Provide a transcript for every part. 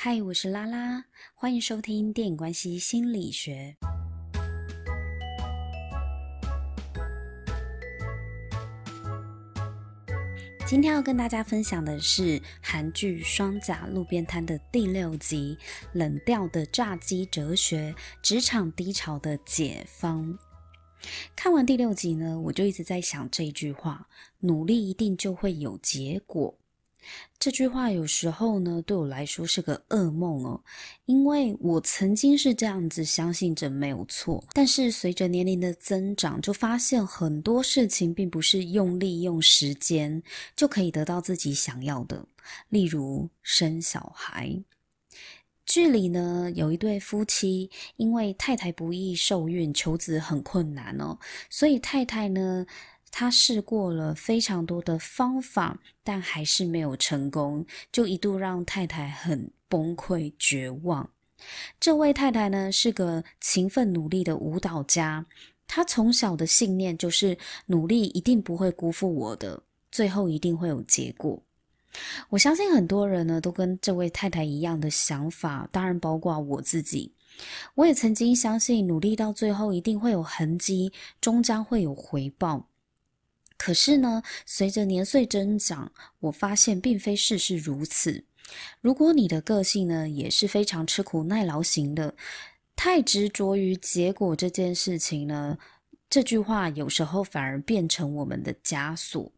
嗨，我是拉拉，欢迎收听电影关系心理学。今天要跟大家分享的是韩剧《双甲路边摊》的第六集《冷掉的炸鸡哲学：职场低潮的解方》。看完第六集呢，我就一直在想这句话：努力一定就会有结果。这句话有时候呢，对我来说是个噩梦哦，因为我曾经是这样子相信着没有错，但是随着年龄的增长，就发现很多事情并不是用力用时间就可以得到自己想要的。例如生小孩，剧里呢有一对夫妻，因为太太不易受孕，求子很困难哦，所以太太呢。他试过了非常多的方法，但还是没有成功，就一度让太太很崩溃绝望。这位太太呢，是个勤奋努力的舞蹈家，她从小的信念就是努力一定不会辜负我的，最后一定会有结果。我相信很多人呢，都跟这位太太一样的想法，当然包括我自己。我也曾经相信努力到最后一定会有痕迹，终将会有回报。可是呢，随着年岁增长，我发现并非事事如此。如果你的个性呢，也是非常吃苦耐劳型的，太执着于结果这件事情呢，这句话有时候反而变成我们的枷锁。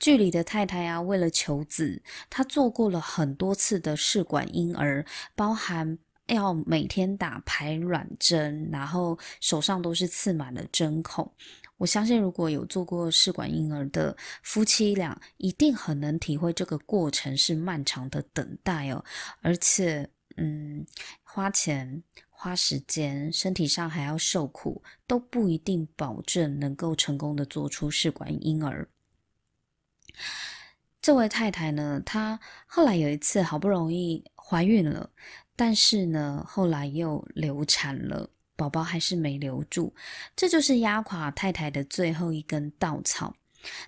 剧里的太太啊，为了求子，她做过了很多次的试管婴儿，包含要每天打排卵针，然后手上都是刺满了针孔。我相信，如果有做过试管婴儿的夫妻俩，一定很能体会这个过程是漫长的等待哦。而且，嗯，花钱、花时间，身体上还要受苦，都不一定保证能够成功的做出试管婴儿。这位太太呢，她后来有一次好不容易怀孕了，但是呢，后来又流产了。宝宝还是没留住，这就是压垮太太的最后一根稻草。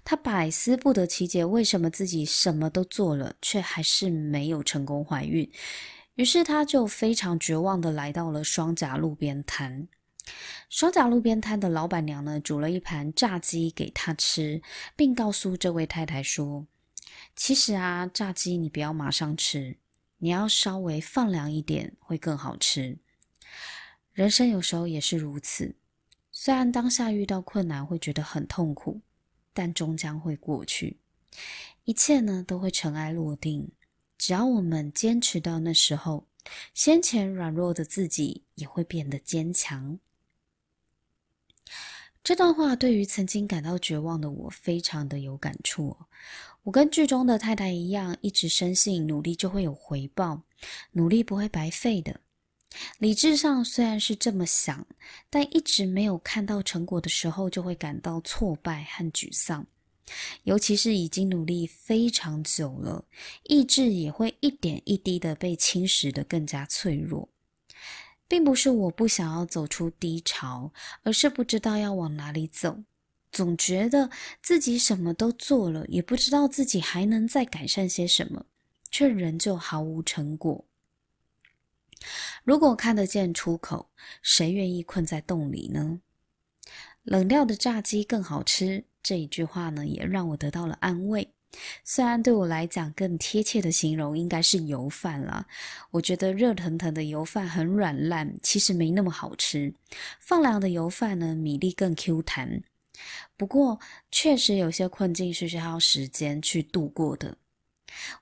她百思不得其解，为什么自己什么都做了，却还是没有成功怀孕。于是她就非常绝望地来到了双甲路边摊。双甲路边摊的老板娘呢，煮了一盘炸鸡给她吃，并告诉这位太太说：“其实啊，炸鸡你不要马上吃，你要稍微放凉一点，会更好吃。”人生有时候也是如此，虽然当下遇到困难会觉得很痛苦，但终将会过去，一切呢都会尘埃落定。只要我们坚持到那时候，先前软弱的自己也会变得坚强。这段话对于曾经感到绝望的我非常的有感触。我跟剧中的太太一样，一直深信努力就会有回报，努力不会白费的。理智上虽然是这么想，但一直没有看到成果的时候，就会感到挫败和沮丧。尤其是已经努力非常久了，意志也会一点一滴的被侵蚀得更加脆弱。并不是我不想要走出低潮，而是不知道要往哪里走，总觉得自己什么都做了，也不知道自己还能再改善些什么，却仍旧毫无成果。如果看得见出口，谁愿意困在洞里呢？冷掉的炸鸡更好吃，这一句话呢，也让我得到了安慰。虽然对我来讲，更贴切的形容应该是油饭了。我觉得热腾腾的油饭很软烂，其实没那么好吃。放凉的油饭呢，米粒更 Q 弹。不过，确实有些困境是需要时间去度过的。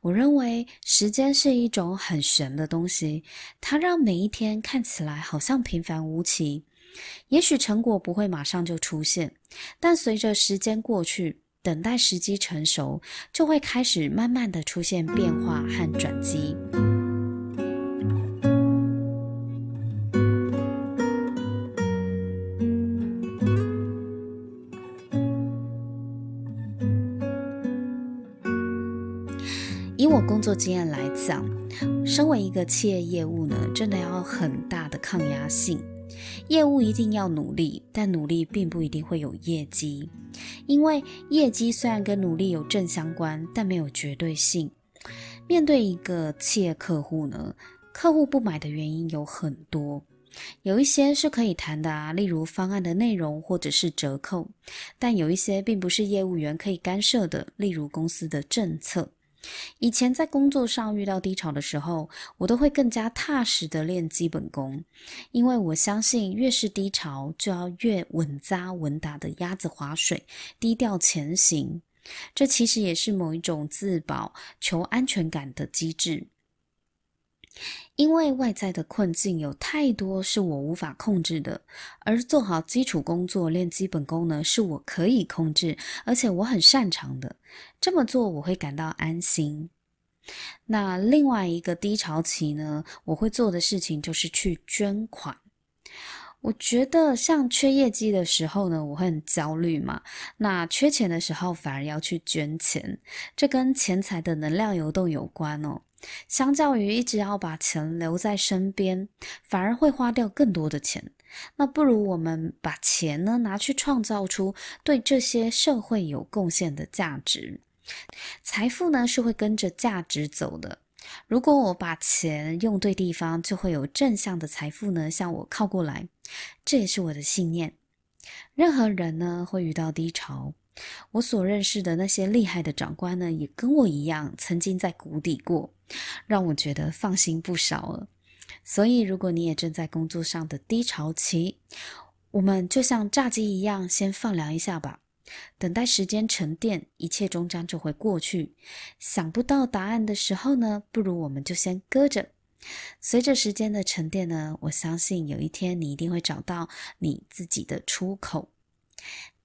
我认为时间是一种很玄的东西，它让每一天看起来好像平凡无奇。也许成果不会马上就出现，但随着时间过去，等待时机成熟，就会开始慢慢的出现变化和转机。以我工作经验来讲，身为一个企业业务呢，真的要很大的抗压性。业务一定要努力，但努力并不一定会有业绩，因为业绩虽然跟努力有正相关，但没有绝对性。面对一个企业客户呢，客户不买的原因有很多，有一些是可以谈的啊，例如方案的内容或者是折扣，但有一些并不是业务员可以干涉的，例如公司的政策。以前在工作上遇到低潮的时候，我都会更加踏实的练基本功，因为我相信越是低潮，就要越稳扎稳打的鸭子划水，低调前行。这其实也是某一种自保、求安全感的机制。因为外在的困境有太多是我无法控制的，而做好基础工作、练基本功呢，是我可以控制，而且我很擅长的。这么做我会感到安心。那另外一个低潮期呢，我会做的事情就是去捐款。我觉得像缺业绩的时候呢，我会很焦虑嘛。那缺钱的时候反而要去捐钱，这跟钱财的能量流动有关哦。相较于一直要把钱留在身边，反而会花掉更多的钱。那不如我们把钱呢拿去创造出对这些社会有贡献的价值。财富呢是会跟着价值走的。如果我把钱用对地方，就会有正向的财富呢向我靠过来。这也是我的信念。任何人呢会遇到低潮。我所认识的那些厉害的长官呢，也跟我一样，曾经在谷底过，让我觉得放心不少了。所以，如果你也正在工作上的低潮期，我们就像炸鸡一样，先放凉一下吧，等待时间沉淀，一切终将就会过去。想不到答案的时候呢，不如我们就先搁着。随着时间的沉淀呢，我相信有一天你一定会找到你自己的出口。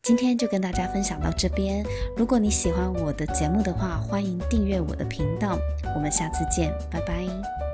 今天就跟大家分享到这边。如果你喜欢我的节目的话，欢迎订阅我的频道。我们下次见，拜拜。